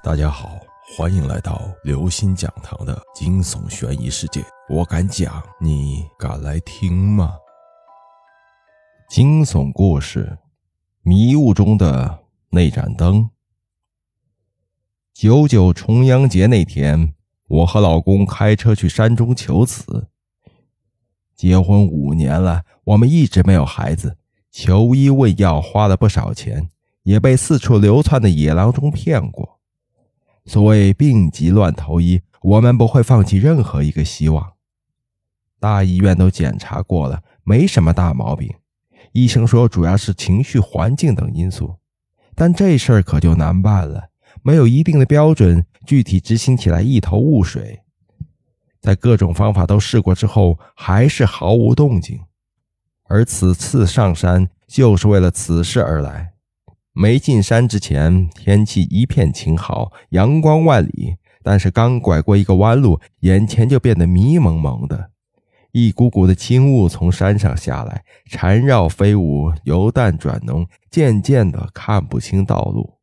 大家好，欢迎来到刘星讲堂的惊悚悬疑世界。我敢讲，你敢来听吗？惊悚故事：迷雾中的那盏灯。九九重阳节那天，我和老公开车去山中求子。结婚五年了，我们一直没有孩子，求医问药花了不少钱，也被四处流窜的野郎中骗过。所谓病急乱投医，我们不会放弃任何一个希望。大医院都检查过了，没什么大毛病。医生说主要是情绪、环境等因素，但这事儿可就难办了，没有一定的标准，具体执行起来一头雾水。在各种方法都试过之后，还是毫无动静。而此次上山，就是为了此事而来。没进山之前，天气一片晴好，阳光万里。但是刚拐过一个弯路，眼前就变得迷蒙蒙的，一股股的轻雾从山上下来，缠绕飞舞，由淡转浓，渐渐的看不清道路。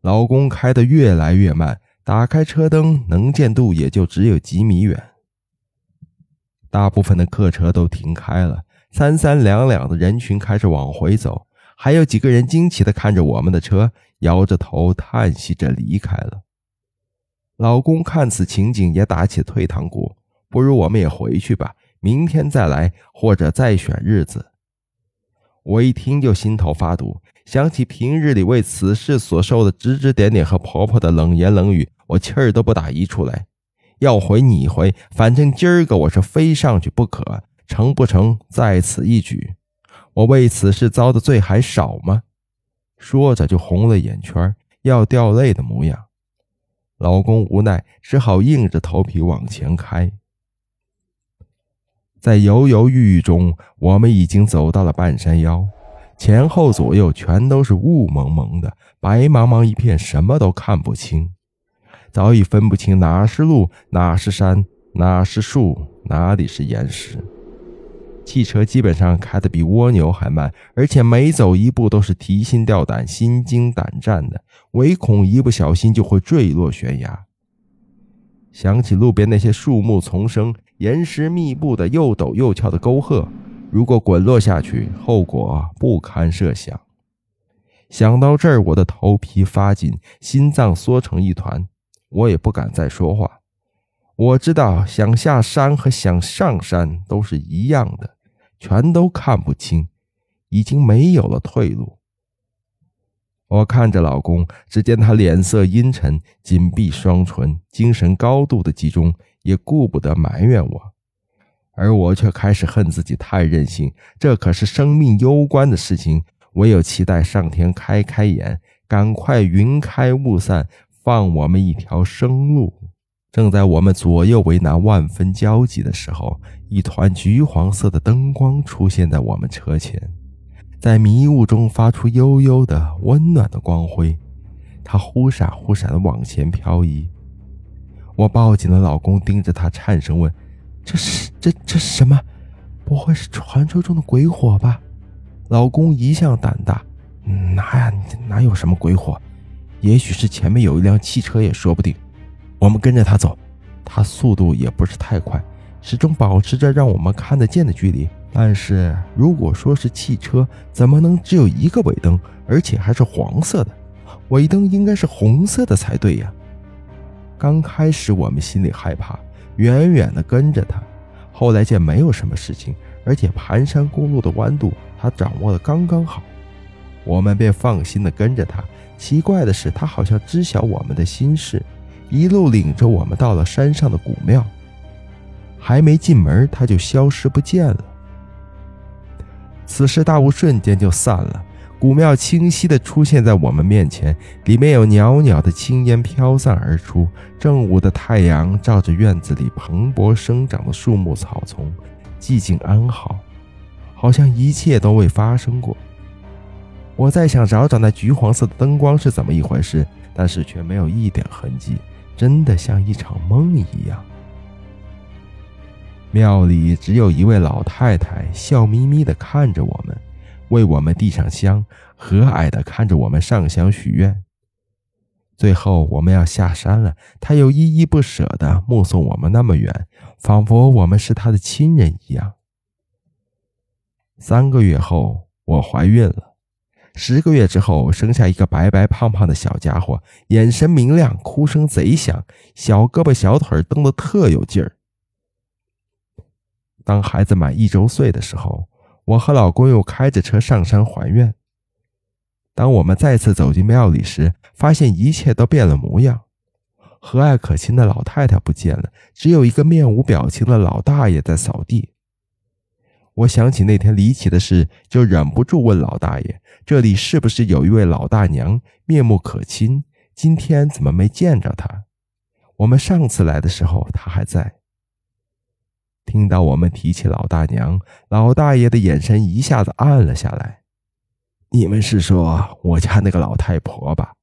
老公开得越来越慢，打开车灯，能见度也就只有几米远。大部分的客车都停开了，三三两两的人群开始往回走。还有几个人惊奇地看着我们的车，摇着头叹息着离开了。老公看此情景也打起退堂鼓，不如我们也回去吧，明天再来，或者再选日子。我一听就心头发堵，想起平日里为此事所受的指指点点和婆婆的冷言冷语，我气儿都不打一处来。要回你回，反正今儿个我是非上去不可，成不成在此一举。我为此事遭的罪还少吗？说着就红了眼圈，要掉泪的模样。老公无奈，只好硬着头皮往前开。在犹犹豫豫中，我们已经走到了半山腰，前后左右全都是雾蒙蒙的，白茫茫一片，什么都看不清，早已分不清哪是路，哪是山，哪是树，哪里是岩石。汽车基本上开得比蜗牛还慢，而且每走一步都是提心吊胆、心惊胆战的，唯恐一不小心就会坠落悬崖。想起路边那些树木丛生、岩石密布的又陡又峭的沟壑，如果滚落下去，后果不堪设想。想到这儿，我的头皮发紧，心脏缩成一团，我也不敢再说话。我知道，想下山和想上山都是一样的，全都看不清，已经没有了退路。我看着老公，只见他脸色阴沉，紧闭双唇，精神高度的集中，也顾不得埋怨我，而我却开始恨自己太任性。这可是生命攸关的事情，唯有期待上天开开眼，赶快云开雾散，放我们一条生路。正在我们左右为难、万分焦急的时候，一团橘黄色的灯光出现在我们车前，在迷雾中发出幽幽的、温暖的光辉。它忽闪忽闪地往前漂移。我抱紧了老公，盯着他，颤声问：“这是这这是什么？不会是传说中的鬼火吧？”老公一向胆大：“哪，哪有什么鬼火？也许是前面有一辆汽车，也说不定。”我们跟着他走，他速度也不是太快，始终保持着让我们看得见的距离。但是如果说是汽车，怎么能只有一个尾灯，而且还是黄色的？尾灯应该是红色的才对呀。刚开始我们心里害怕，远远的跟着他，后来见没有什么事情，而且盘山公路的弯度他掌握的刚刚好，我们便放心的跟着他。奇怪的是，他好像知晓我们的心事。一路领着我们到了山上的古庙，还没进门，他就消失不见了。此时大雾瞬间就散了，古庙清晰地出现在我们面前，里面有袅袅的青烟飘散而出。正午的太阳照着院子里蓬勃生长的树木草丛，寂静安好，好像一切都未发生过。我在想找找那橘黄色的灯光是怎么一回事，但是却没有一点痕迹。真的像一场梦一样。庙里只有一位老太太，笑眯眯地看着我们，为我们递上香，和蔼地看着我们上香许愿。最后我们要下山了，他又依依不舍地目送我们那么远，仿佛我们是他的亲人一样。三个月后，我怀孕了。十个月之后，生下一个白白胖胖的小家伙，眼神明亮，哭声贼响，小胳膊小腿蹬得特有劲儿。当孩子满一周岁的时候，我和老公又开着车上山还愿。当我们再次走进庙里时，发现一切都变了模样，和蔼可亲的老太太不见了，只有一个面无表情的老大爷在扫地。我想起那天离奇的事，就忍不住问老大爷：“这里是不是有一位老大娘，面目可亲？今天怎么没见着她？我们上次来的时候，她还在。”听到我们提起老大娘，老大爷的眼神一下子暗了下来。你们是说我家那个老太婆吧？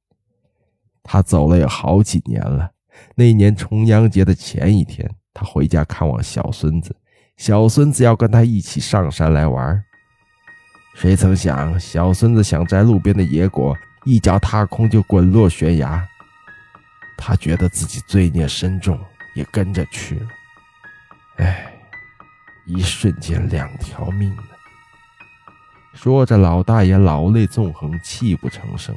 她走了有好几年了。那年重阳节的前一天，她回家看望小孙子。小孙子要跟他一起上山来玩，谁曾想小孙子想摘路边的野果，一脚踏空就滚落悬崖。他觉得自己罪孽深重，也跟着去了。哎，一瞬间两条命呢。说着，老大爷老泪纵横，泣不成声。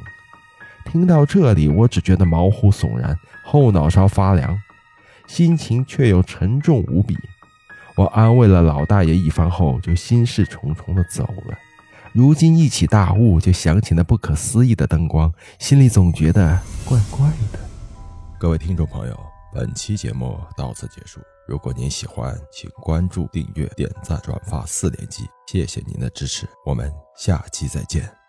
听到这里，我只觉得毛骨悚然，后脑勺发凉，心情却又沉重无比。我安慰了老大爷一番后，就心事重重的走了。如今一起大雾，就想起那不可思议的灯光，心里总觉得怪怪的。各位听众朋友，本期节目到此结束。如果您喜欢，请关注、订阅、点赞、转发四连击，谢谢您的支持。我们下期再见。